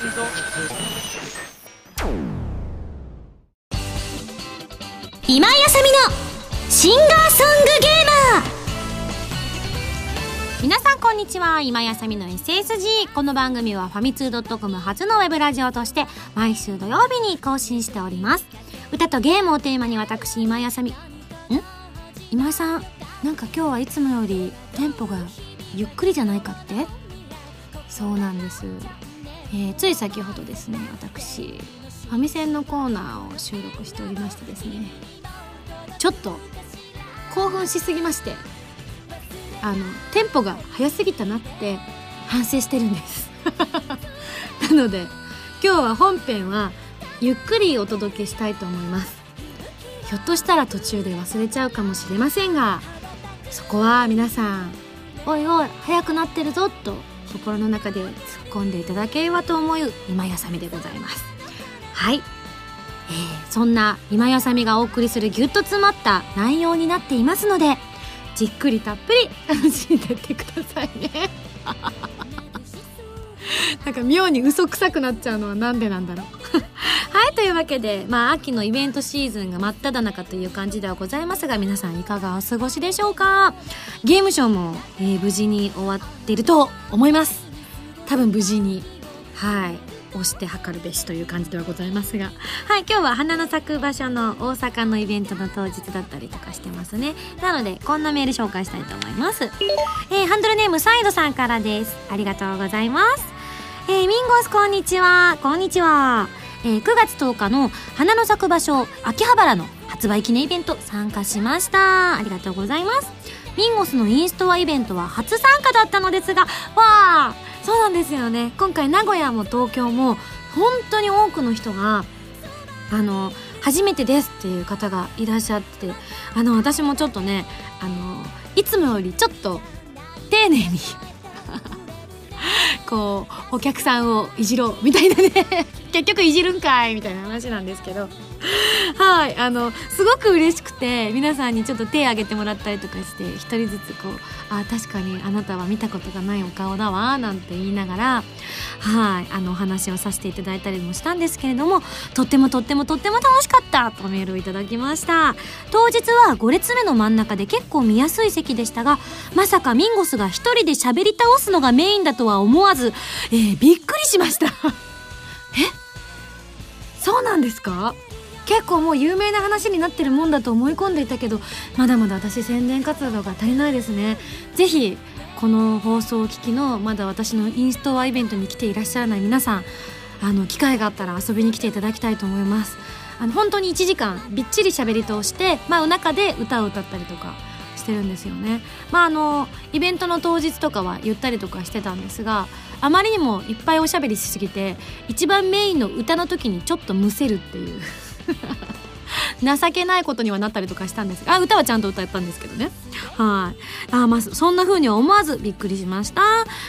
今井あさみのシンガーソングゲーマー皆さんこんにちは。今井あさみの SSG この番組はファミツー .com 初のウェブラジオとして毎週土曜日に更新しております。歌とゲームをテーマに私今井あさみ。ん？今井さんなんか今日はいつもよりテンポがゆっくりじゃないかって？そうなんです、えーつい先ほどですね私ファミセンのコーナーを収録しておりましてですねちょっと興奮しすぎましてあのテンポが速すぎたなって反省してるんです。なので今日は本編はゆっくりお届けしたいと思います。ひょっとしたら途中で忘れちゃうかもしれませんがそこは皆さん「おいおい早くなってるぞ」と心の中で突っ込んでいただければと思う今やさみでございます。はい。えーそんな今やさみがお送りするぎゅっと詰まった内容になっていますのでじっくりたっぷり楽しんでってくださいね。なんか妙に嘘くくなっちゃうのはなんでなんだろう。はいというわけでまあ秋のイベントシーズンが真っ只中という感じではございますが皆さんいかがお過ごしでしょうか？ゲームショーも、えー無事に終わっていると思います。多分無事にはい押して測るべしという感じではございますが。はい今日は花の咲く場所の大阪のイベントの当日だったりとかしてますね。なのでこんなメール紹介したいと思います、えーハンドルネームサイドさんからです。ありがとうございます。えーミンゴスこんにちは。こんにちは、えー9月10日の花の咲く場所秋葉原の発売記念イベント参加しました。ありがとうございます。ミンゴスのインストアイベントは初参加だったのですがわあそうなんですよね。今回名古屋も東京も本当に多くの人があの初めてですっていう方がいらっしゃってあの私もちょっとねあのいつもよりちょっと丁寧に こうお客さんをいじろうみたいなね。結局いじるんかいみたいな話なんですけど。はいあのすごく嬉しくて皆さんにちょっと手挙げてもらったりとかして一人ずつこう「あ確かにあなたは見たことがないお顔だわ」なんて言いながらはいあのお話をさせていただいたりもしたんですけれどもとってもとってもとっても楽しかったとメールをいただきました。当日は5列目の真ん中で結構見やすい席でしたがまさかミンゴスが一人で喋り倒すのがメインだとはは思わず、えーびっくりしました。え？そうなんですか？結構もう有名な話になってるもんだと思い込んでいたけどまだまだ私宣伝活動が足りないですね。ぜひこの放送を聞きのまだ私のインストアイベントに来ていらっしゃらない皆さんあの機会があったら遊びに来ていただきたいと思います。あの本当に1時間びっちり喋り通して、まあ、中で歌を歌ったりとかしてるんですよね。まああのイベントの当日とかは言ったりとかしてたんですがあまりにもいっぱいおしゃべりしすぎて一番メインの歌の時にちょっとむせるっていう。情けないことにはなったりとかしたんですがあ歌はちゃんと歌ったんですけどね。はい。あまあそんな風には思わずびっくりしました。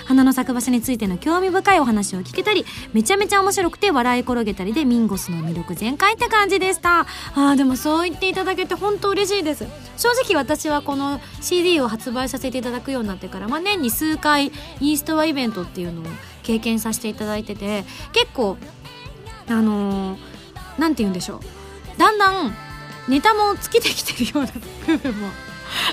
花の咲く場所についての興味深いお話を聞けたりめちゃめちゃ面白くて笑い転げたりでミンゴスの魅力全開って感じでした。あでもそう言っていただけて本当嬉しいです。正直私はこの CD を発売させていただくようになってから、まあ、年に数回インストアイベントっていうのを経験させていただいてて結構あのーて言うんでしょう。だんだんネタも尽きてきてるような部分も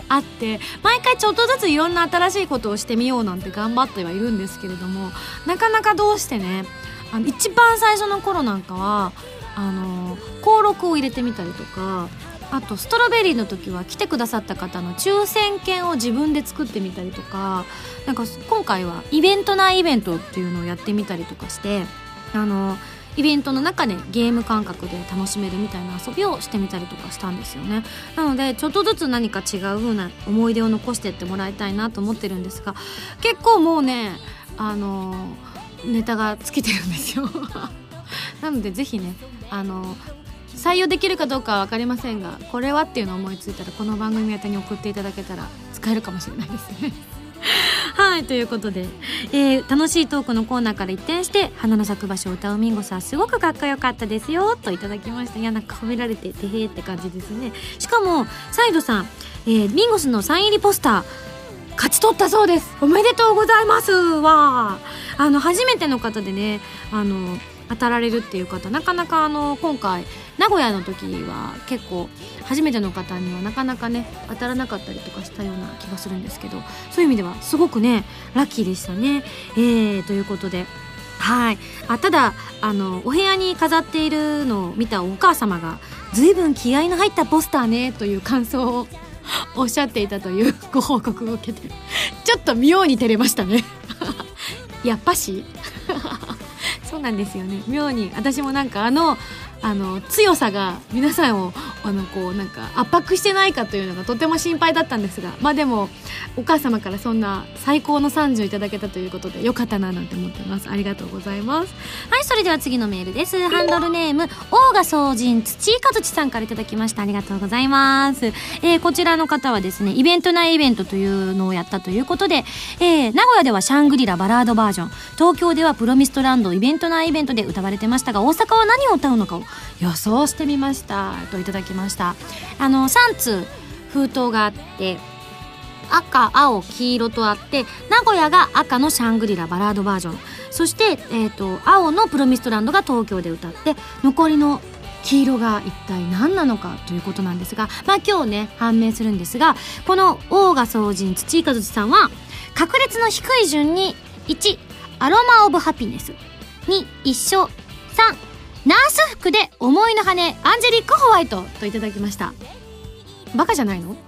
あって毎回ちょっとずついろんな新しいことをしてみようなんて頑張ってはいるんですけれどもなかなかどうしてねあの一番最初の頃なんかはあの登録を入れてみたりとかあとストロベリーの時は来てくださった方の抽選券を自分で作ってみたりとかなんか今回はイベント内イベントっていうのをやってみたりとかしてあのイベントの中でゲーム感覚で楽しめるみたいな遊びをしてみたりとかしたんですよね。なのでちょっとずつ何か違う風な思い出を残してってもらいたいなと思ってるんですが結構もうねあのネタが尽きてるんですよ。なのでぜひねあの採用できるかどうかは分かりませんがこれはっていうのを思いついたらこの番組宛に送っていただけたら使えるかもしれないですね。はいということで、えー楽しいトークのコーナーから一転して花の咲く場所を歌うミンゴさんすごくかっこよかったですよといただきました。いやなんか褒められててへーって感じですね。しかもサイドさん、えーミンゴスのサイン入りポスター勝ち取ったそうです。おめでとうございます。わあの初めての方でねあの当たられるっていう方なかなかあの今回名古屋の時は結構初めての方にはなかなかね当たらなかったりとかしたような気がするんですけどそういう意味ではすごくねラッキーでしたね。えー、ということではい。あただあのお部屋に飾っているのを見たお母様が随分気合の入ったポスターねという感想をおっしゃっていたという ご報告を受けてちょっと妙に照れましたね。やっぱし？そうなんですよね。妙に私もなんかあのあの強さが皆さんをあのこうなんか圧迫してないかというのがとても心配だったんですがまあでもお母様からそんな最高の30いただけたということでよかったななんて思ってます。ありがとうございます。はいそれでは次のメールです。ハンドルネームオーガ総人土井和地さんからいただきました。ありがとうございます、えー、こちらの方はですねイベント内イベントというのをやったということで、えー、名古屋ではシャングリラバラードバージョン。東京ではプロミストランドイベント内イベントで歌われてましたが大阪は何を歌うのかを予想してみました。といただきました。あの3通封筒があって赤青黄色とあって名古屋が赤のシャングリラバラードバージョン。そして、えーと、青のプロミストランドが東京で歌って残りの黄色が一体何なのかということなんですがまあ今日ね判明するんですがこのオーガ総人土井和さんは確率の低い順に1アロマ・オブ・ハピネス2一緒3ナース服で思いの羽アンジェリック・ホワイトといただきましたバカじゃないの？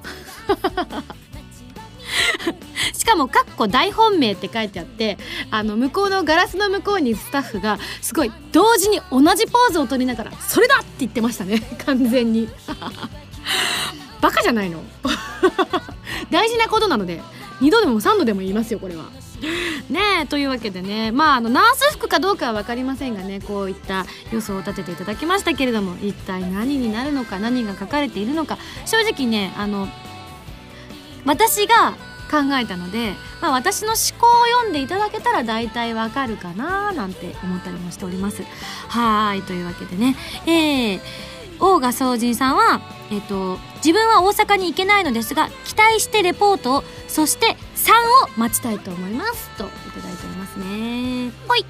しかも「かっこ大本命」って書いてあってあの向こうのガラスの向こうにスタッフがすごい同時に同じポーズを取りながら「それだ!」って言ってましたね 完全に バカじゃないの？大事なことなので2度でも3度でも言いますよこれは。ねえというわけでねまああのナース服かどうかは分かりませんがねこういった予想を立てていただきましたけれども一体何になるのか何が書かれているのか正直ねあの私が考えたので、まあ、私の思考を読んでいただけたら大体わかるかななんて思ったりもしております。はいというわけでね。えー、大賀総人さんはえっ、ー、と自分は大阪に行けないのですが期待してレポートをそして3を待ちたいと思いますといただいておりますね。ほい。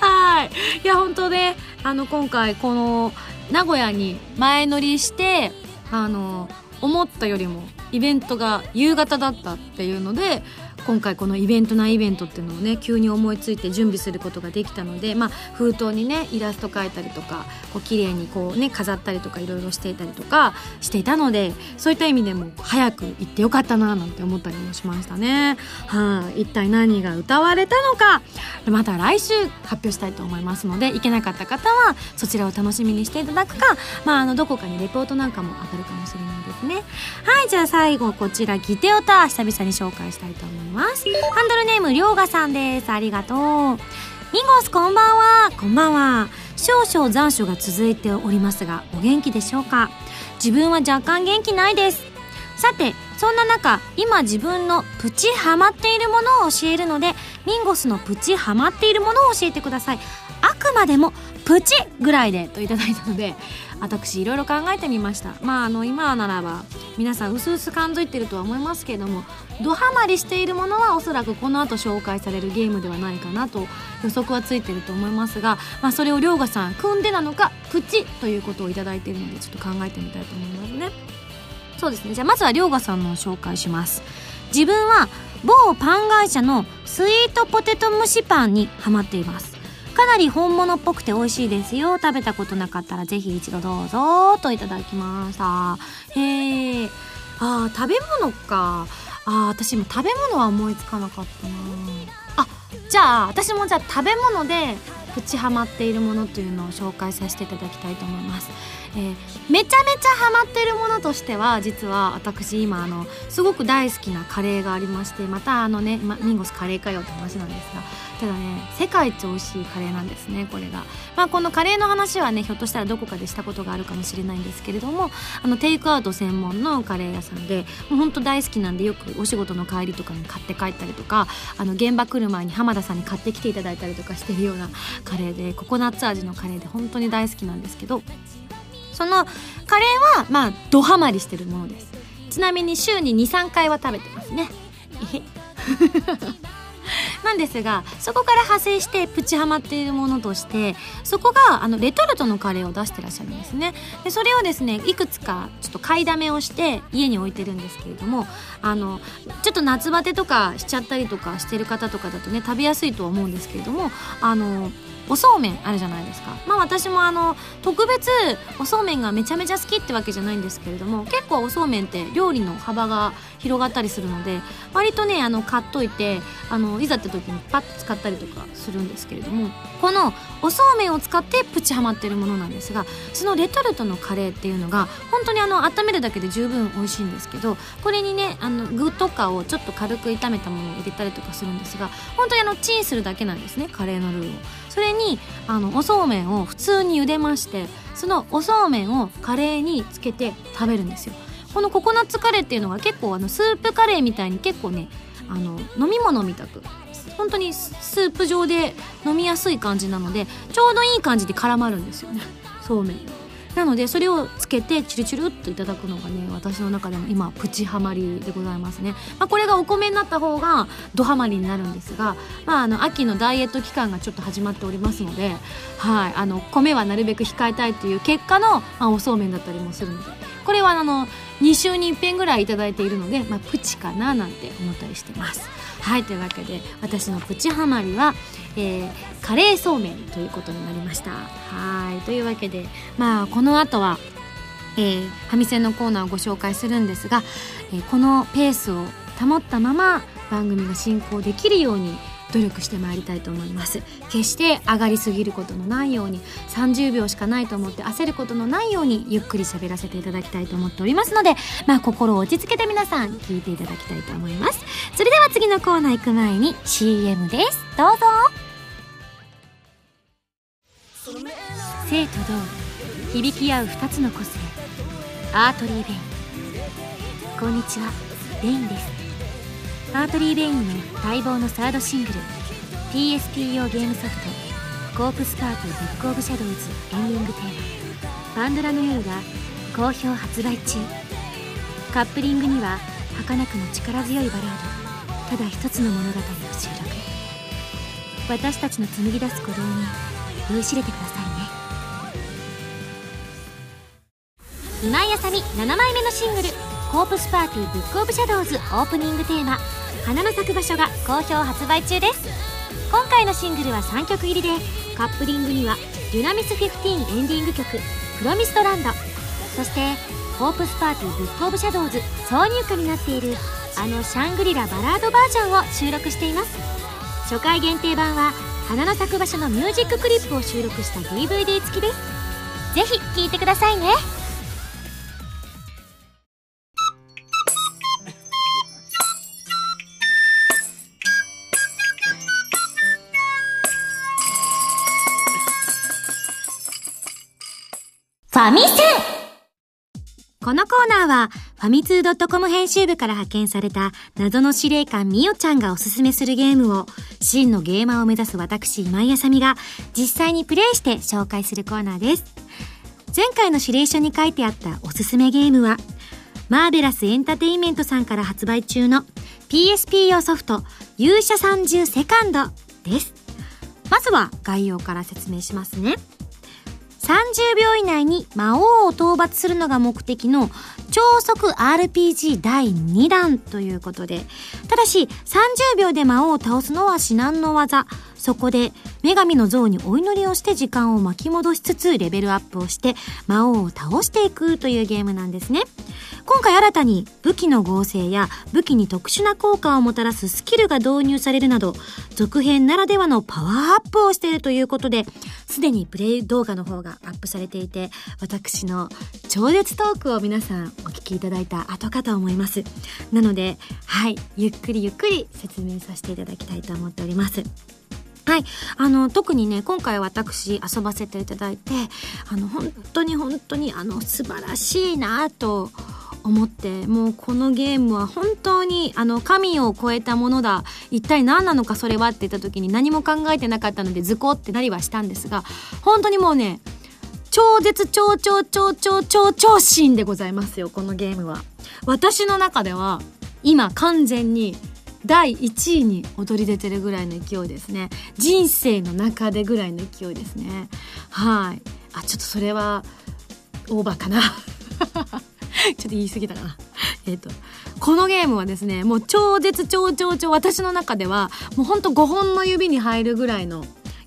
はい。いや本当ねあの今回この名古屋に前乗りしてあの思ったよりもイベントが夕方だったっていうので今回このイベントなイベントっていうのをね急に思いついて準備することができたので、まあ、封筒にねイラスト描いたりとかこう綺麗にこうね飾ったりとかいろいろしていたりとかしていたのでそういった意味でも早く行ってよかったななんて思ったりもしましたね。はい、一体何が歌われたのかまた来週発表したいと思いますので行けなかった方はそちらを楽しみにしていただくか、まあ、あのどこかにレポートなんかも当たるかもしれないですね。はいじゃあ最後こちらギテオタ久々に紹介したいと思います。ます。ハンドルネームりょうがさんです。ありがとう。ミンゴスこんばんは。こんばんは。少々残暑が続いておりますがお元気でしょうか？自分は若干元気ないです。さてそんな中今自分のプチハマっているものを教えるのでミンゴスのプチハマっているものを教えてください。あくまでもプチぐらいでといただいたので私いろいろ考えてみました。まああの今ならば皆さん薄々感づいてるとは思いますけれどもドハマりしているものはおそらくこの後紹介されるゲームではないかなと予測はついてると思いますが、まあ、それを涼河さん組んでなのかプチということを頂いているのでちょっと考えてみたいと思いますね。そうですね。じゃあまずは涼河さんの紹介します。自分は某パン会社のスイートポテト蒸しパンにハマっています。かなり本物っぽくて美味しいですよ。食べたことなかったらぜひ一度どうぞといただきました。へえあ食べ物か。あ私も食べ物は思いつかなかったな。あじゃあ私もじゃあ食べ物でプチハマっているものというのを紹介させていただきたいと思います。えー、めちゃめちゃハマってるものとしては実は私今あのすごく大好きなカレーがありましてまたあのね、ま、ミンゴスカレーかよって話なんですがただね世界一美味しいカレーなんですねこれが、まあ、このカレーの話はねひょっとしたらどこかでしたことがあるかもしれないんですけれどもあのテイクアウト専門のカレー屋さんでもうほんと大好きなんでよくお仕事の帰りとかに買って帰ったりとかあの現場来る前に浜田さんに買ってきていただいたりとかしてるようなカレーでココナッツ味のカレーで本当に大好きなんですけどそのカレーはまあドハマりしてるものです。ちなみに週に23回は食べてますね。なんですがそこから派生してプチハマっているものとしてそこがあのレトルトのカレーを出してらっしゃるんですね。でそれをですねいくつかちょっと買いだめをして家に置いてるんですけれどもあのちょっと夏バテとかしちゃったりとかしてる方とかだとね食べやすいとは思うんですけれどもあのおそうめんあるじゃないですかまあ私もあの特別おそうめんがめちゃめちゃ好きってわけじゃないんですけれども結構おそうめんって料理の幅が広がったりするので割とねあの買っといてあのいざって時にパッと使ったりとかするんですけれどもこのおそうめんを使ってプチハマってるものなんですがそのレトルトのカレーっていうのが本当にあの温めるだけで十分美味しいんですけどこれにねあの具とかをちょっと軽く炒めたものを入れたりとかするんですが本当にあのチンするだけなんですねカレーのルーを。それにあのおそうめんを普通に茹でましてそのおそうめんをカレーにつけて食べるんですよ。このココナッツカレーっていうのが結構あのスープカレーみたいに結構ねあの飲み物みたく本当にスープ状で飲みやすい感じなのでちょうどいい感じで絡まるんですよねそうめんなのでそれをつけてチルチルっといただくのがね私の中でも今プチハマりでございますね、まあ、これがお米になった方がドハマりになるんですが、まあ、あの秋のダイエット期間がちょっと始まっておりますので、はい、あの米はなるべく控えたいという結果の、まあ、おそうめんだったりもするのでこれはあの2週に1遍ぐらい頂いているので、まあ、プチかななんて思ったりしてます。はいというわけで私のプチハマりは、えー、カレーそうめんということになりました。はいというわけでまあこの後はえー、ハミセンのコーナーをご紹介するんですが、えー、このペースを保ったまま番組が進行できるように努力してまいりたいと思います。決して上がりすぎることのないように30秒しかないと思って焦ることのないようにゆっくり喋らせていただきたいと思っておりますのでまあ心を落ち着けて皆さん聞いていただきたいと思います。それでは次のコーナー行く前に CM です。どうぞ。静と同響き合う2つの個性。アートリー・ベイン。こんにちは。ベインです。アートリー・ベインの待望のサードシングル PSP 用ゲームソフト「コープスパーティーブック・オブ・シャドウズ」エンディングテーマ「パンドラの夜」が好評発売中。カップリングには儚くも力強いバラードただ一つの物語を収録。私たちの紡ぎ出す鼓動に酔いしれてくださいね。今井麻美7枚目のシングル「コープスパーティーブック・オブ・シャドウズ」オープニングテーマ「花の咲く場所が好評発売中です。今回のシングルは3曲入りでカップリングにはデュナミス15エンディング曲「 Promised Land」そして「コープスパーティーブックオブシャドウズ」挿入歌になっているあのシャングリラバラードバージョンを収録しています。初回限定版は花の咲く場所のミュージッククリップを収録した DVD 付きです。ぜひ聴いてくださいね。このコーナーは、ファミツー .com 編集部から派遣された謎の司令官みおちゃんがおすすめするゲームを、真のゲーマーを目指す私今井あさみが実際にプレイして紹介するコーナーです。前回の指令書に書いてあったおすすめゲームは、マーベラスエンターテインメントさんから発売中の PSP 用ソフト勇者30セカンドです。まずは概要から説明しますね。30秒以内に魔王を討伐するのが目的の超速 RPG 第2弾ということで、ただし30秒で魔王を倒すのは至難の技。そこで女神の像にお祈りをして時間を巻き戻しつつレベルアップをして魔王を倒していくというゲームなんですね。今回新たに武器の合成や武器に特殊な効果をもたらすスキルが導入されるなど続編ならではのパワーアップをしているということですでにプレイ動画の方がアップされていて私の超絶トークを皆さんお聞きいただいた後かと思いますなのではいゆっくりゆっくり説明させていただきたいと思っておりますはい。あの、特にね、今回私遊ばせていただいて、あの、本当に本当に、あの、素晴らしいなと思ってもうこのゲームは本当にあの神を超えたものだ一体何なのかそれはって言った時に何も考えてなかったのでズコってなりはしたんですが本当にもうね超絶超超超超超超新でございますよ、このゲームは。私の中では、今完全に第1位に躍り出てるぐらいの勢いですね。人生の中でぐらいの勢いですね。はい。あ、ちょっとそれは、オーバーかな。ちょっと言い過ぎたかな。えっ、と、このゲームはですね、もう超絶超超超私の中では、もうほんと5本の指に入るぐらいの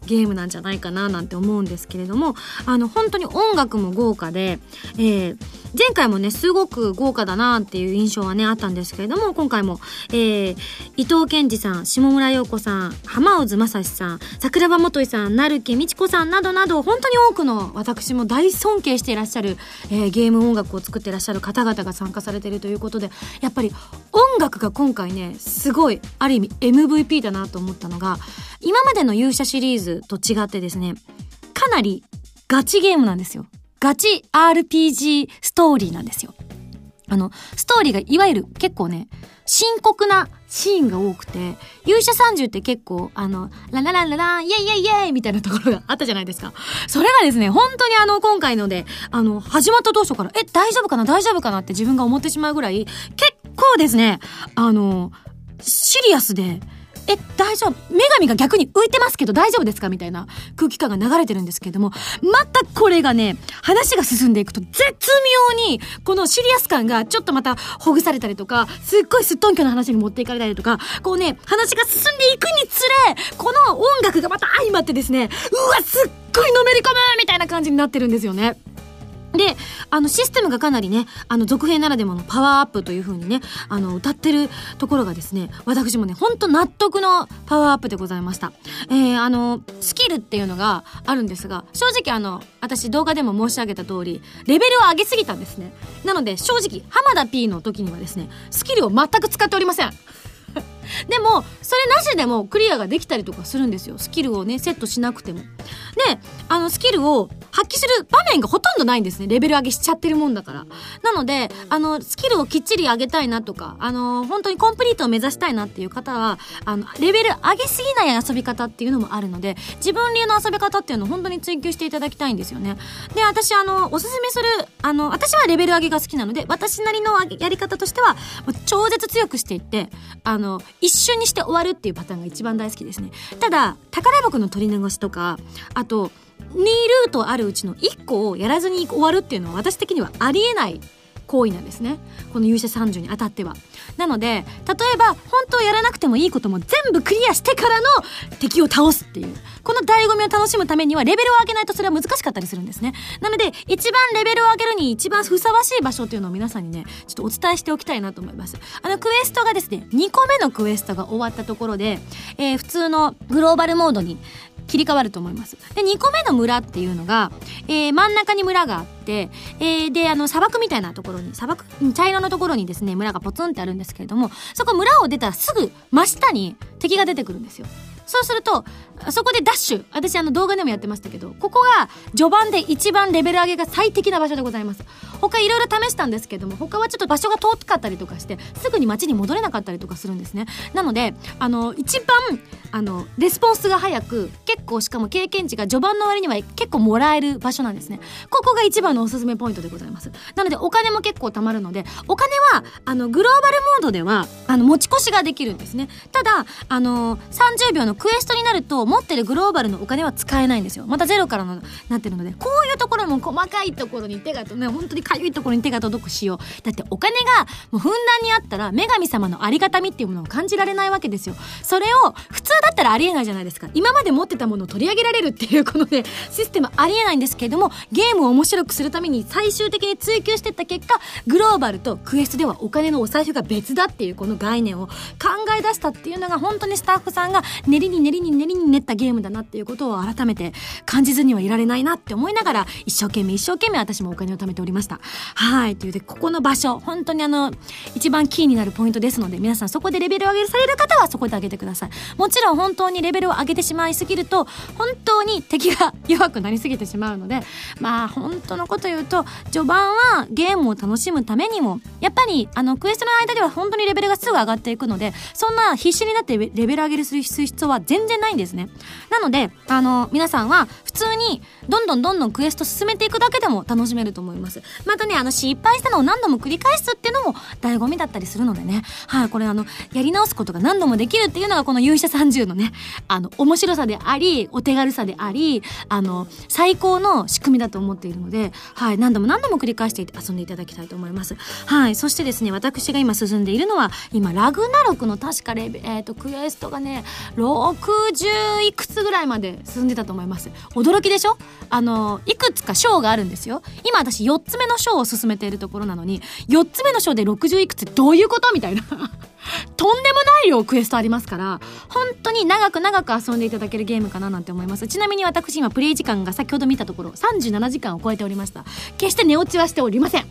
ゲームなんじゃないかななんて思うんですけれども、あの、本当に音楽も豪華で、えー、前回もね、すごく豪華だなっていう印象はね、あったんですけれども、今回も、えー、伊藤健二さん、下村陽子さん、浜渦正史さん、桜庭元井さん、成木美智子さんなどなど、本当に多くの私も大尊敬していらっしゃる、えー、ゲーム音楽を作っていらっしゃる方々が参加されているということで、やっぱり音楽が今回ね、すごい、ある意味 MVP だなと思ったのが、今までの勇者シリーズと違ってですね、かなりガチゲームなんですよ。ガチ RPG ストーリーなんですよ。あの、ストーリーがいわゆる結構ね、深刻なシーンが多くて、勇者30って結構、あの、ラララララン、イェイイェイイェイみたいなところがあったじゃないですか。それがですね、本当にあの、今回ので、あの、始まった当初から、え、大丈夫かな？大丈夫かな？って自分が思ってしまうぐらい、結構ですね、あの、シリアスで、え、大丈夫。女神が逆に浮いてますけど大丈夫ですか？みたいな空気感が流れてるんですけれども、またこれがね、話が進んでいくと絶妙に、このシリアス感がちょっとまたほぐされたりとか、すっごいすっとんきょな話に持っていかれたりとか、こうね、話が進んでいくにつれ、この音楽がまた相まってですね、うわ、すっごいのめり込むみたいな感じになってるんですよね。で、あの、システムがかなりね、あの、続編ならでものパワーアップという風にね、あの、歌ってるところがですね、私もね、ほんと納得のパワーアップでございました。えー、あの、スキルっていうのがあるんですが、正直あの、私動画でも申し上げた通り、レベルを上げすぎたんですね。なので、正直、浜田 P の時にはですね、スキルを全く使っておりません。でも、それなしでもクリアができたりとかするんですよ。スキルをね、セットしなくても。で、あの、スキルを発揮する場面がほとんどないんですね。レベル上げしちゃってるもんだから。なので、あの、スキルをきっちり上げたいなとか、あの、本当にコンプリートを目指したいなっていう方は、あの、レベル上げすぎない遊び方っていうのもあるので、自分流の遊び方っていうのを本当に追求していただきたいんですよね。で、私、あの、おすすめする、あの、私はレベル上げが好きなので、私なりのやり方としては、超絶強くしていって、あの、一瞬にして終わるっていうパターンが一番大好きですね。ただ、宝箱の取り流しとか、あと、2ルートあるうちの1個をやらずに終わるっていうのは私的にはありえない行為なんですね。この勇者30にあたっては。なので、例えば、本当やらなくてもいいことも全部クリアしてからの敵を倒すっていう。この醍醐味を楽しむためには、レベルを上げないとそれは難しかったりするんですね。なので、一番レベルを上げるに一番ふさわしい場所っていうのを皆さんにね、ちょっとお伝えしておきたいなと思います。あの、クエストがですね、2個目のクエストが終わったところで、えー、普通のグローバルモードに切り替わると思います。で、2個目の村っていうのが、えー、真ん中に村があって、えー、で、あの、砂漠みたいなところに、砂漠、茶色のところにですね、村がポツンってあるんですけれども、そこ村を出たらすぐ真下に敵が出てくるんですよ。そうすると、そこでダッシュ。私あの動画でもやってましたけど、ここが序盤で一番レベル上げが最適な場所でございます。他いろいろ試したんですけども、他はちょっと場所が遠かったりとかして、すぐに街に戻れなかったりとかするんですね。なので、あの、一番、あの、レスポンスが早く、結構しかも経験値が序盤の割には結構もらえる場所なんですね。ここが一番のおすすめポイントでございます。なので、お金も結構貯まるので、お金は、あの、グローバルモードでは、あの、持ち越しができるんですね。ただ、あの、30秒のクエストになると、持ってるグローバルのお金は使えないんですよ。またゼロからのなってるので、こういうところも細かいところに手がね、本当にかゆいところに手が届くしよう。だってお金がもうふんだんにあったら、女神様のありがたみっていうものを感じられないわけですよ。それを、普通だったらありえないじゃないですか。今まで持ってたものを取り上げられるっていうこのね、システムありえないんですけれども、ゲームを面白くするために最終的に追求してった結果、グローバルとクエストではお金のお財布が別だっていうこの概念を考え出したっていうのが本当にスタッフさんが練りに練りに練りに練ったゲームだなっていうことを改めて感じずにはいられないなって思いながら一生懸命一生懸命私もお金を貯めておりました。はい。というで、ここの場所、本当にあの、一番キーになるポイントですので、皆さんそこでレベルを上げされる方はそこで上げてください。もちろん本当にレベルを上げてしまいすぎると、本当に敵が弱くなりすぎてしまうので、まあ本当のこと言うと、序盤はゲームを楽しむためにも、やっぱりあのクエストの間では本当にレベルがすぐ上がっていくので、そんな必死になってレベル上げるする必要は全然ないんですね。なので、あの、皆さんは普通にどんどんどんどんクエスト進めていくだけでも楽しめると思います。またね、あの、失敗したのを何度も繰り返すっていうのも醍醐味だったりするのでね。はい、これあの、やり直すことが何度もできるっていうのがこの勇者30のね、あの、面白さであり、お手軽さであり、あの、最高の仕組みだと思っているので、はい、何度も何度も繰り返して遊んでいただきたいと思います。はい、そしてですね、私が今進んでいるのは、今、ラグナロクの確かレベ、えっ、ー、と、クエストがね、60いくつぐらいまで進んでたと思います？驚きでしょ？あの、いくつか章があるんですよ。今私4つ目の章を進めているところなのに、4つ目の章で60いくつどういうこと？みたいな。とんでもない量クエストありますから、本当に長く長く遊んでいただけるゲームかななんて思います。ちなみに私今プレイ時間が先ほど見たところ37時間を超えておりました。決して寝落ちはしておりません。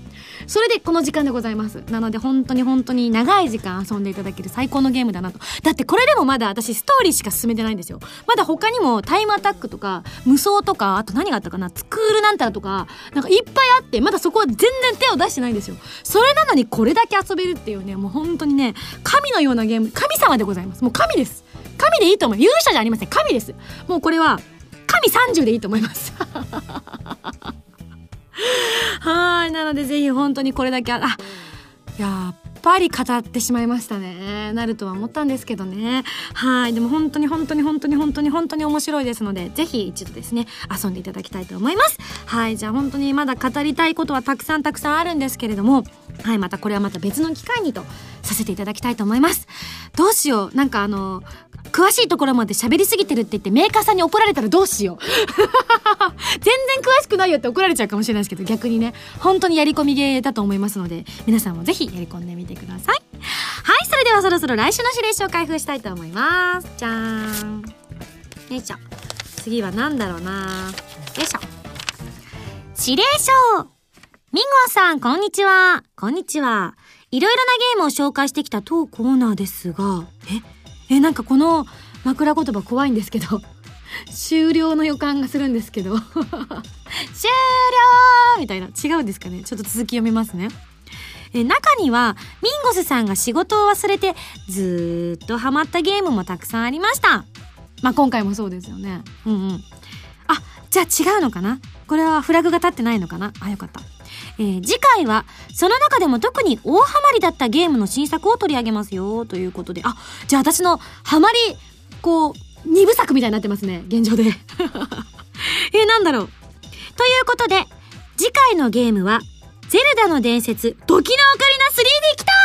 それでこの時間でございます。なので本当に本当に長い時間遊んでいただける最高のゲームだなと。だってこれでもまだ私ストーリーしか進めてないんですよ。まだ他にもタイムアタックとか無双とか、あと何があったかな、スクールなんたらとか、なんかいっぱいあって、まだそこは全然手を出してないんですよ。それなのにこれだけ遊べるっていうね、もう本当にね、神のようなゲーム、神様でございます。もう神です。神でいいと思う。勇者じゃありません。神です。もうこれは、神30でいいと思います。はい。なのでぜひ本当にこれだけ、あ、やっぱり語ってしまいましたね。なるとは思ったんですけどね。はい。でも本当に本当に本当に本当に本当に面白いですので、ぜひ一度ですね、遊んでいただきたいと思います。はい。じゃあ本当にまだ語りたいことはたくさんたくさんあるんですけれども、はい。またこれはまた別の機会にとさせていただきたいと思います。どうしよう。なんかあの、詳しいところまで喋りすぎてるって言ってメーカーさんに怒られたらどうしよう。全然詳しくないよって怒られちゃうかもしれないですけど、逆にね、本当にやり込みゲーだと思いますので、皆さんもぜひやり込んでみてください。はい、それではそろそろ来週の指令書を開封したいと思います。じゃーん。よいしょ。次は何だろうなよいしょ。指令書ミンゴさん、こんにちは。こんにちは。いろいろなゲームを紹介してきた当コーナーですが、え？えなんかこの枕言葉怖いんですけど終了の予感がするんですけど。終了みたいな。違うんですかね。ちょっと続き読みますね。え中にはミンゴスさんが仕事を忘れてずっとハマったゲームもたくさんありました。まあ今回もそうですよね。うんうん。あじゃあ違うのかな。これはフラグが立ってないのかな。あよかった。えー、次回はその中でも特に大ハマりだったゲームの新作を取り上げますよということで。あじゃあ私のハマりこう二部作みたいになってますね。現状で。えー、なんだろう。ということで次回のゲームは「ゼルダの伝説時のオカリナ 3D」来た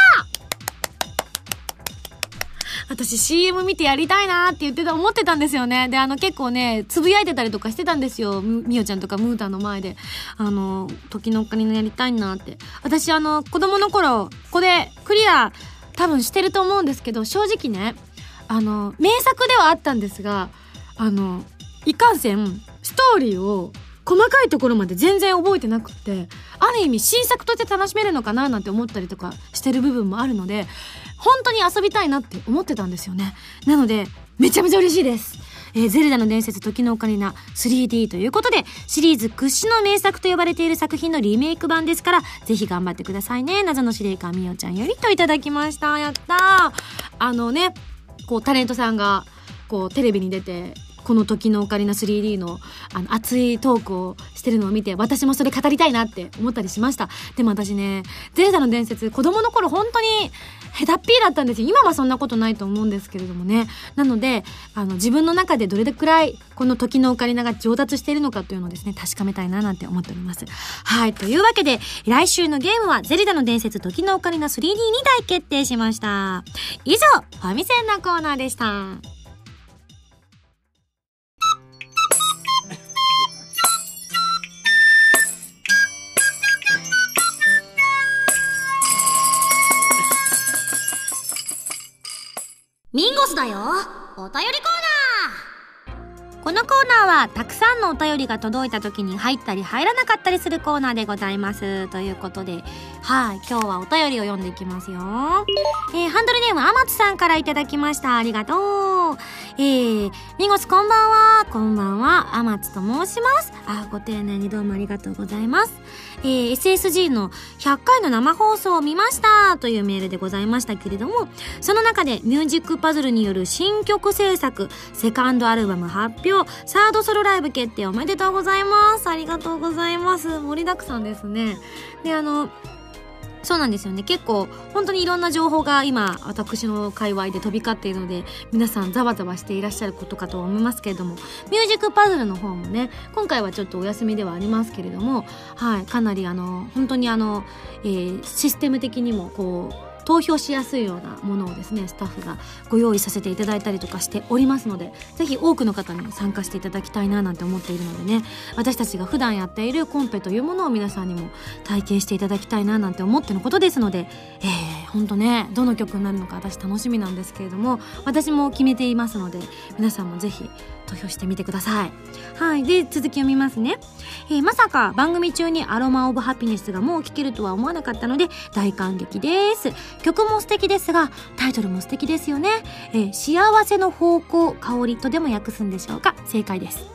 私 CM 見てやりたいなって言ってた、思ってたんですよね。で、あの結構ね、つぶやいてたりとかしてたんですよ。みおちゃんとかムータの前で。あの、時のオカリナやりたいなって。私あの、子供の頃、ここでクリア多分してると思うんですけど、正直ね、あの、名作ではあったんですが、あの、いかんせん、ストーリーを細かいところまで全然覚えてなくってある意味新作として楽しめるのかななんて思ったりとかしてる部分もあるので本当に遊びたいなって思ってたんですよね。なのでめちゃめちゃ嬉しいです。えー、ゼルダの伝説時のオカリナ 3D ということでシリーズ屈指の名作と呼ばれている作品のリメイク版ですからぜひ頑張ってくださいね。謎の司令官みおちゃんよりといただきました。やったあのねこうタレントさんがこうテレビに出てこの時のオカリナ 3D のあの熱いトークをしてるのを見て私もそれ語りたいなって思ったりしました。でも私ねゼルダの伝説子供の頃本当にヘタっぴーだったんですよ。今はそんなことないと思うんですけれどもね。なのであの自分の中でどれくらいこの時のオカリナが上達しているのかというのをですね確かめたいななんて思っております。はい。というわけで来週のゲームはゼルダの伝説時のオカリナ 3D に大決定しました。以上ファミセンのコーナーでした。ミンゴスだよ。お便りコーナー。このコーナーはたくさんのお便りが届いた時に入ったり入らなかったりするコーナーでございます。ということではい今日はお便りを読んでいきますよえー、ハンドルネームあまつさんからいただきましたありがとうえー、みごすこんばんは。こんばんは。あまつと申します。あ、ご丁寧にどうもありがとうございます。えー、SSG の100回の生放送を見ましたというメールでございましたけれども、その中でミュージックパズルによる新曲制作、セカンドアルバム発表、サードソロライブ決定おめでとうございます。ありがとうございます。盛りだくさんですね。で、あの、そうなんですよね。結構本当にいろんな情報が今私の界隈で飛び交っているので皆さんざわざわしていらっしゃることかと思いますけれどもミュージックパズルの方もね今回はちょっとお休みではありますけれどもはいかなりあの本当にあの、えー、システム的にもこう投票しやすいようなものをですねスタッフがご用意させていただいたりとかしておりますのでぜひ多くの方に参加していただきたいななんて思っているのでね私たちが普段やっているコンペというものを皆さんにも体験していただきたいななんて思ってのことですのでえー、ほんとねどの曲になるのか私楽しみなんですけれども私も決めていますので皆さんもぜひ投票してみてください。はい。で続きを見ますね、えー、まさか番組中にアロマオブハピネスがもう聴けるとは思わなかったので大感激です。曲も素敵ですがタイトルも素敵ですよね、えー、幸せの方向香りとでも訳すんでしょうか？正解です。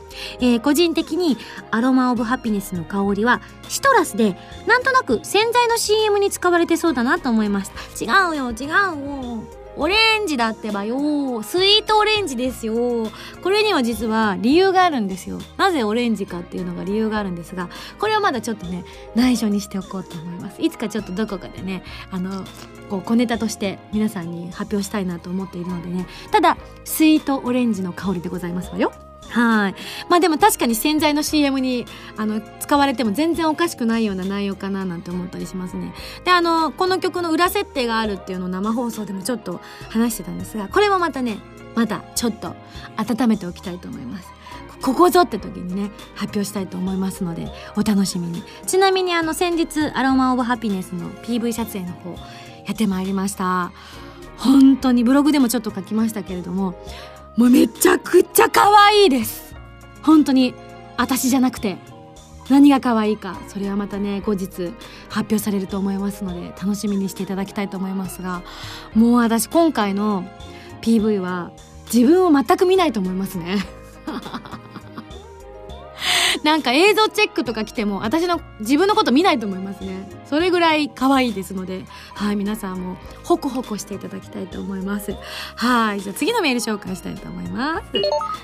えー、個人的にアロマオブハピネスの香りはシトラスでなんとなく洗剤の CM に使われてそうだなと思いました。違うよ違うよ。オレンジだってばよ。スイートオレンジですよ。これには実は理由があるんですよ。なぜオレンジかっていうのが理由があるんですがこれはまだちょっとね内緒にしておこうと思います。いつかちょっとどこかでねあのこう小ネタとして皆さんに発表したいなと思っているのでね。ただスイートオレンジの香りでございますわよ。はい。まあでも確かに洗剤の CM にあの使われても全然おかしくないような内容かななんて思ったりしますね。で、あの、この曲の裏設定があるっていうのを生放送でもちょっと話してたんですが、これもまたね、またちょっと温めておきたいと思います。ここぞって時にね、発表したいと思いますので、お楽しみに。ちなみにあの先日、アロマオブハピネスの PV 撮影の方、やってまいりました。本当にブログでもちょっと書きましたけれども、もうめちゃくちゃ可愛いです。本当に私じゃなくて何が可愛いかそれはまたね後日発表されると思いますので楽しみにしていただきたいと思いますがもう私今回の PV は自分を全く見ないと思いますね。なんか映像チェックとか来ても私の自分のこと見ないと思いますね。それぐらい可愛いですのではい皆さんもホコホコしていただきたいと思います。はいじゃあ次のメール紹介したいと思います、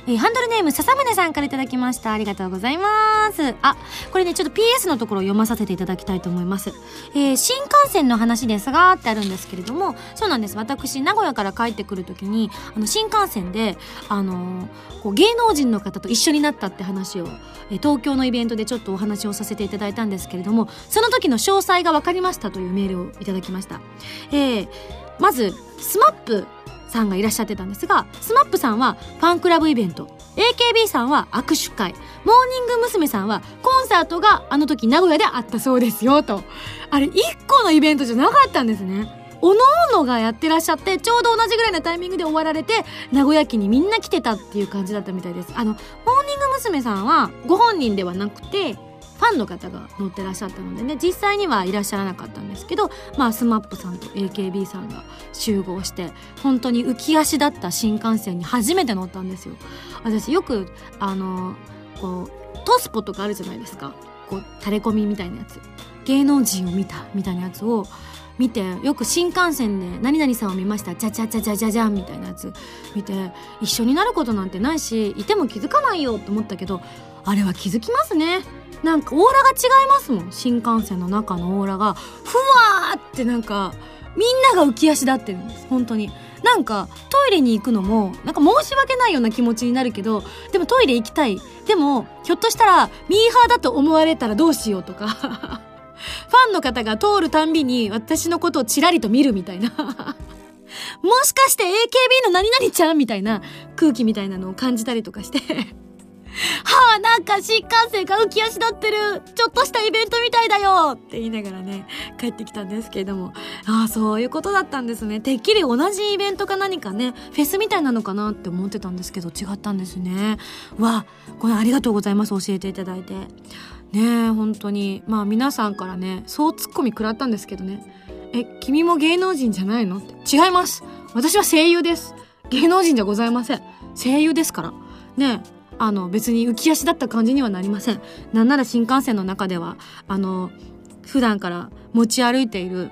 えー、ハンドルネーム笹宗さんからいただきました。ありがとうございます。あこれねちょっと PS のところを読まさせていただきたいと思います、えー、新幹線の話ですがってあるんですけれどもそうなんです。私名古屋から帰ってくる時にあの新幹線であのー、こう芸能人の方と一緒になったって話を、えー、東京のイベントでちょっとお話をさせていただいたんですけれどもその時の詳細が分かりましたというメールをいただきました。えー、まず、スマップさんがいらっしゃってたんですが、スマップさんはファンクラブイベント、AKB さんは握手会、モーニング娘。さんはコンサートがあの時名古屋であったそうですよ、と。あれ、一個のイベントじゃなかったんですね。おのおのがやってらっしゃってちょうど同じぐらいのタイミングで終わられて名古屋駅にみんな来てたっていう感じだったみたいです。あのモーニング娘。さんはご本人ではなくてファンの方が乗ってらっしゃったのでね実際にはいらっしゃらなかったんですけどまあ SMAP さんと AKB さんが集合して本当に浮き足だった新幹線に初めて乗ったんですよ。私よくあのこうトスポとかあるじゃないですか。こう垂れ込みみたいなやつ。芸能人を見たみたいなやつを見てよく新幹線で何々さんを見ました。じゃじゃじゃじゃじゃじゃんみたいなやつ。見て一緒になることなんてないしいても気づかないよと思ったけどあれは気づきますね。なんかオーラが違いますもん。新幹線の中のオーラがふわーってなんかみんなが浮き足立ってるんです。本当に。なんかトイレに行くのもなんか申し訳ないような気持ちになるけどでもトイレ行きたい。でもひょっとしたらミーハーだと思われたらどうしようとか。ファンの方が通るたんびに私のことをちらりと見るみたいな もしかして AKB の何々ちゃんみたいな空気みたいなのを感じたりとかしてはあ、なんか新幹線が浮き足立ってる、ちょっとしたイベントみたいだよって言いながらね、帰ってきたんですけれども、ああ、そういうことだったんですね。てっきり同じイベントか何かね、フェスみたいなのかなって思ってたんですけど、違ったんですね。わあ、これありがとうございます、教えていただいて。ねえ、本当に。まあ皆さんからね、そうツッコミ食らったんですけどね。え、君も芸能人じゃないの？って違います。私は声優です。芸能人じゃございません声優ですからねあの別に浮き足だった感じにはなりませんなんなら新幹線の中ではあの普段から持ち歩いている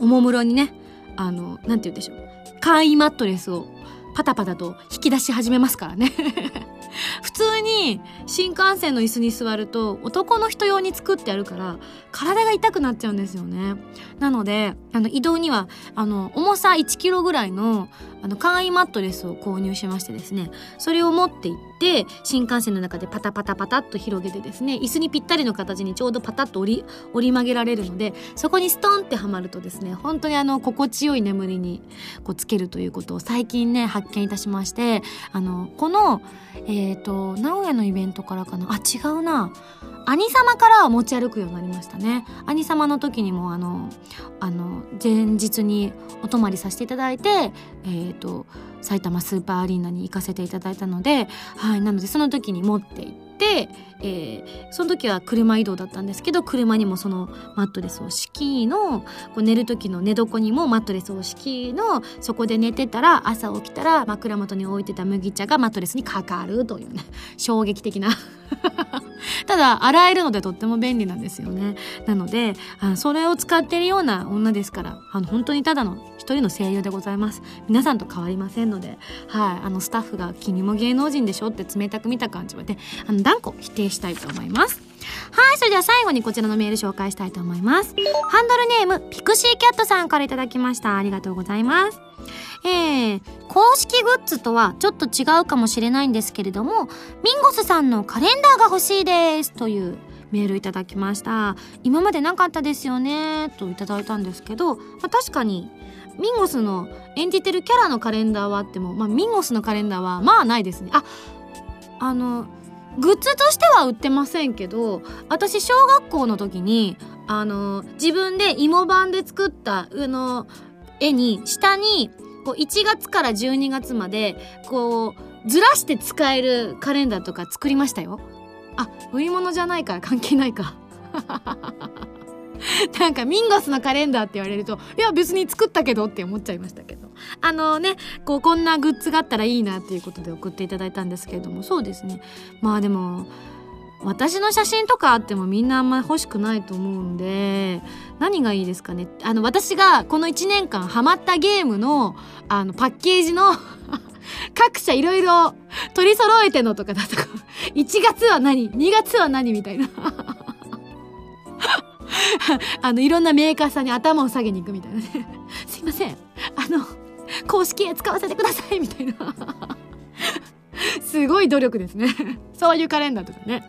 おもむろにねあのなんて言うんでしょう簡易マットレスをパタパタと引き出し始めますからね 普通に新幹線の椅子に座ると男の人用に作ってあるから体が痛くなっちゃうんですよね。なので、あの移動には、あの重さ1キロぐらいのあの簡易マットレスを購入しましてですね、それを持って行って新幹線の中でパタパタパタっと広げてですね、椅子にぴったりの形にちょうどパタッと折り折り曲げられるので、そこにストンってはまるとですね、本当にあの心地よい眠りにこうつけるということを最近ね発見いたしまして、あのこのえっ、ー、と名古屋のイベントからかな、あ違うな。兄様から持ち歩くようになりましたね兄様の時にもあのあの前日にお泊まりさせていただいてえっ、ー、と埼玉スーパーアリーナに行かせていただいたのではいなのでその時に持って行って、えー、その時は車移動だったんですけど車にもそのマットレスを敷きのこう寝る時の寝床にもマットレスを敷きのそこで寝てたら朝起きたら枕元に置いてた麦茶がマットレスにかかるというね衝撃的な。ただ洗えるのでとっても便利なんですよね。なのであそれを使ってるような女ですからあの本当にただの一人の声優でございます皆さんと変わりませんので、はい、あのスタッフが「君も芸能人でしょ?」って冷たく見た感じはねあの断固否定したいと思いますはい、それでは最後にこちらのメール紹介したいと思います。ハンドルネーム、ピクシーキャットさんから頂きました。ありがとうございます。えー、公式グッズとはちょっと違うかもしれないんですけれども、ミンゴスさんのカレンダーが欲しいですというメールいただきました。今までなかったですよねといただいたんですけど、まあ、確かにミンゴスの演じてるキャラのカレンダーはあっても、まあ、ミンゴスのカレンダーはまあないですね。あ、あの、グッズとしては売ってませんけど、私小学校の時に、あの、自分で芋版で作った、あの、絵に、下に、こう1月から12月までこうずらして使えるカレンダーとか作りましたよあ売り物じゃないから関係ないか なんかミンゴスのカレンダーって言われるといや別に作ったけどって思っちゃいましたけど。あのねこうこんなグッズがあったらいいなっていうことで送っていただいたんですけれどもそうですね。まあでも私の写真とかあってもみんなあんまり欲しくないと思うんで何がいいですかね？あの私がこの1年間ハマったゲームのあのパッケージの 各社いろいろ取り揃えてのとかだとか。1月は何？2月は何？みたいな。あのいろんなメーカーさんに頭を下げに行くみたいなね すいませんあの公式へ使わせてくださいみたいな すごい努力ですねそういうカレンダーとかね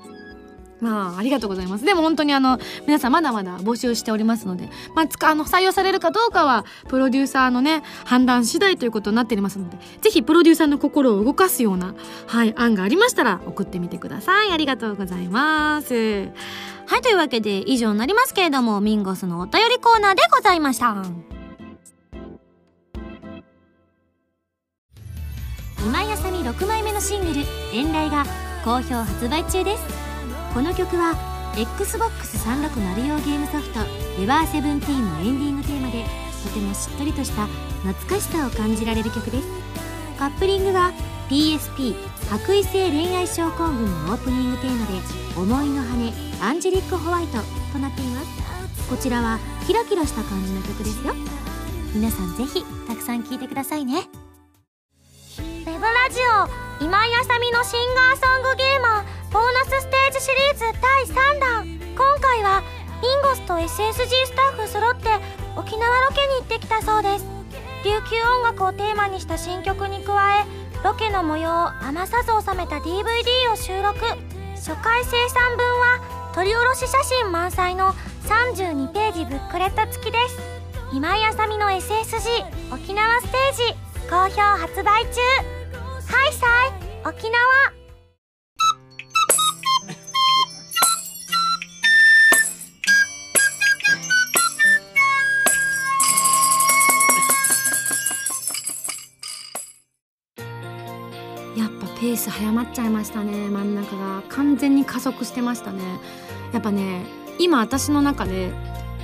まあ、ありがとうございます。でも本当にあの、皆さんまだまだ募集しておりますので、まあ、つか、あの、採用されるかどうかは、プロデューサーのね、判断次第ということになっておりますので、ぜひプロデューサーの心を動かすような、はい、案がありましたら送ってみてください。ありがとうございます。はい、というわけで以上になりますけれども、ミンゴスのお便りコーナーでございました。今井あさみ6枚目のシングル「遠雷」が好評発売中ですこの曲は XBOX360 用ゲームソフト「エヴァーセブンティーンのエンディングテーマでとてもしっとりとした懐かしさを感じられる曲ですカップリングは PSP 白衣性恋愛症候群のオープニングテーマで「思いの羽アンジェリック・ホワイト」となっています。こちらはキラキラした感じの曲ですよ。皆さんぜひたくさん聴いてくださいね。ウェブラジオ今井あさみのシンガーソングゲーマーボーナスステージシリーズ第3弾。今回はミンゴスと SSG スタッフ揃って沖縄ロケに行ってきたそうです。琉球音楽をテーマにした新曲に加えロケの模様を余さず収めた DVD を収録。初回生産分は撮り下ろし写真満載の32ページブックレット付きです。今井あさみの SSG 沖縄ステージ好評発売中。はいさい沖縄。ペース早まっちゃいましたね。真ん中が完全に加速してましたね。やっぱね今私の中で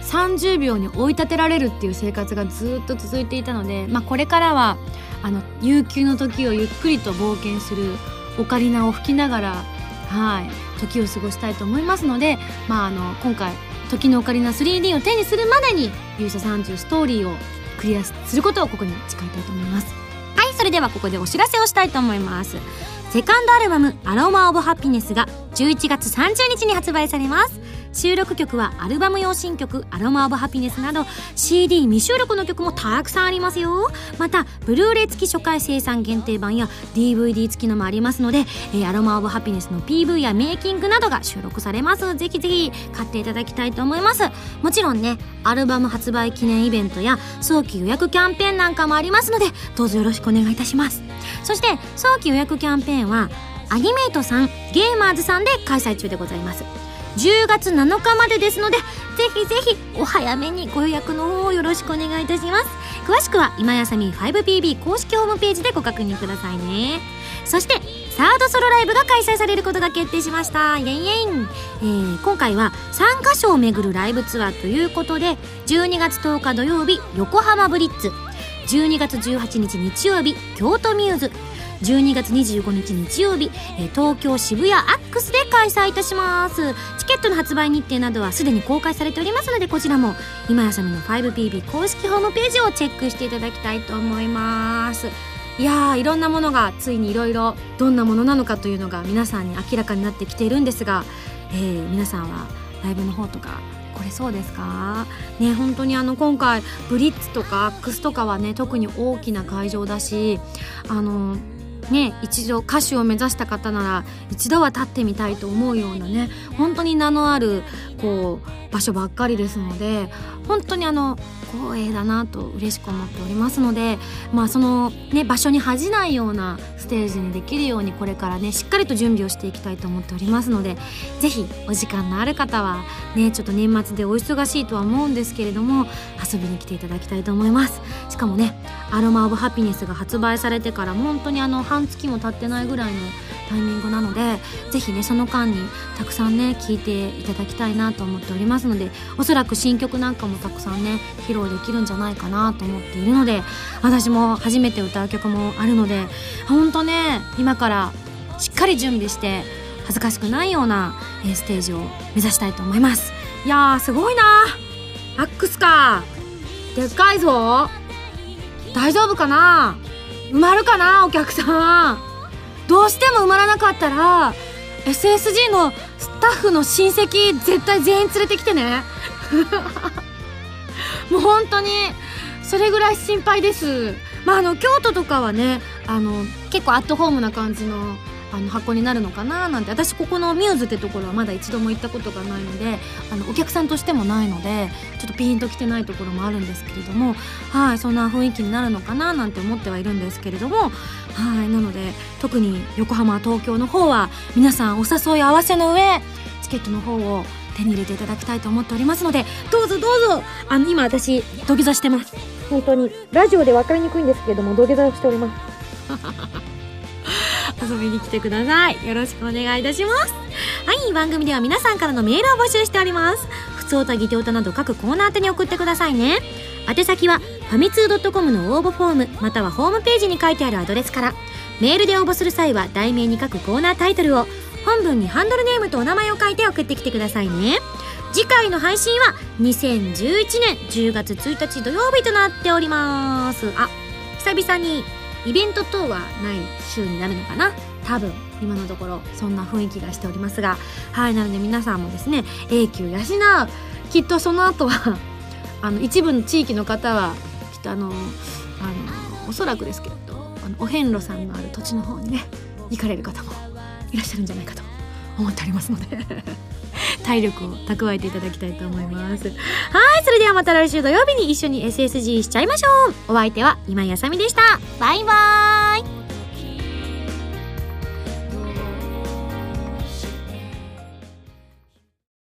30秒に追い立てられるっていう生活がずっと続いていたので、まあ、これからはあの悠久の時をゆっくりと冒険するオカリナを吹きながらはい時を過ごしたいと思いますので、まあ、あの今回「時のオカリナ 3D」を手にするまでに勇者30ストーリーをクリアすることをここに誓いたいと思います。はいそれではここでお知らせをしたいと思います。セカンドアルバム「アロマ・オブ・ハピネス」が11月30日に発売されます。収録曲はアルバム用新曲「アロマ・オブ・ハピネス」など CD 未収録の曲もたくさんありますよ。またブルーレイ付き初回生産限定版や DVD 付きのもありますので、えー、アロマ・オブ・ハピネスの PV やメイキングなどが収録されます。ぜひぜひ買っていただきたいと思います。もちろんねアルバム発売記念イベントや早期予約キャンペーンなんかもありますのでどうぞよろしくお願いいたします。そして早期予約キャンペーンはアニメイトさんゲーマーズさんで開催中でございます。10月7日までですのでぜひぜひお早めにご予約の方をよろしくお願いいたします。詳しくは今やさみ 5PB 公式ホームページでご確認くださいね。そしてサードソロライブが開催されることが決定しました。イエイイエイ、えー、今回は3カ所を巡るライブツアーということで12月10日土曜日横浜ブリッツ。12月18日日曜日京都ミューズ。12月25日日曜日、えー、東京渋谷アックスで開催いたします。チケットの発売日程などはすでに公開されておりますのでこちらも今やさみの 5PB 公式ホームページをチェックしていただきたいと思います。いやーいろんなものがついにいろいろどんなものなのかというのが皆さんに明らかになってきているんですが、えー、皆さんはライブの方とかこれそうですか？ね本当にあの今回ブリッツとかアックスとかはね特に大きな会場だしあのね一度歌手を目指した方なら一度は立ってみたいと思うようなね本当に名のあるこう場所ばっかりですので本当にあの光栄だなと嬉しく思っておりますのでまあそのね場所に恥じないようなステージにできるようにこれからねしっかりと準備をしていきたいと思っておりますので是非お時間のある方はねちょっと年末でお忙しいとは思うんですけれども遊びに来ていただきたいと思います。しかもねアロマ・オブ・ハピネスが発売されてから本当にあの半月も経ってないぐらいのタイミングなのでぜひねその間にたくさんね聴いていただきたいなと思っておりますのでおそらく新曲なんかもたくさんね披露できるんじゃないかなと思っているので私も初めて歌う曲もあるのでほんとね今からしっかり準備して恥ずかしくないようなステージを目指したいと思います。いやーすごいな。アックスか。でっかいぞ。大丈夫かな。埋まるかなお客さん。どうしても埋まらなかったら SSG のスタッフの親戚絶対全員連れてきてね。もう本当にそれぐらい心配です。まああの京都とかはねあの結構アットホームな感じのあの箱になるのかななんて私ここのミューズってところはまだ一度も行ったことがないのであのお客さんとしてもないのでちょっとピンときてないところもあるんですけれどもはいそんな雰囲気になるのかななんて思ってはいるんですけれどもはいなので特に横浜東京の方は皆さんお誘い合わせの上チケットの方を手に入れていただきたいと思っておりますのでどうぞどうぞあの今私土下座してます。本当にラジオで分かりにくいんですけれども土下座しております。遊びに来てください。よろしくお願いいたします。はい番組では皆さんからのメールを募集しております。ふつおたぎておたなど各コーナー宛てに送ってくださいね。宛先はファミツー .com の応募フォームまたはホームページに書いてあるアドレスから。メールで応募する際は題名に書くコーナータイトルを本文にハンドルネームとお名前を書いて送ってきてくださいね。次回の配信は2011年10月1日土曜日となっております。あ久々にイベント等はない週になるのかな？多分今のところそんな雰囲気がしておりますが。はいなので皆さんもですね永久養う。きっとその後は あの一部の地域の方はきっとあのあのおそらくですけどあのお遍路さんのある土地の方にね行かれる方もいらっしゃるんじゃないかと思っておりますので。体力を蓄えていただきたいと思います。はいそれではまた来週土曜日に一緒に SSG しちゃいましょう。お相手は今井あさみでした。バイバーイ。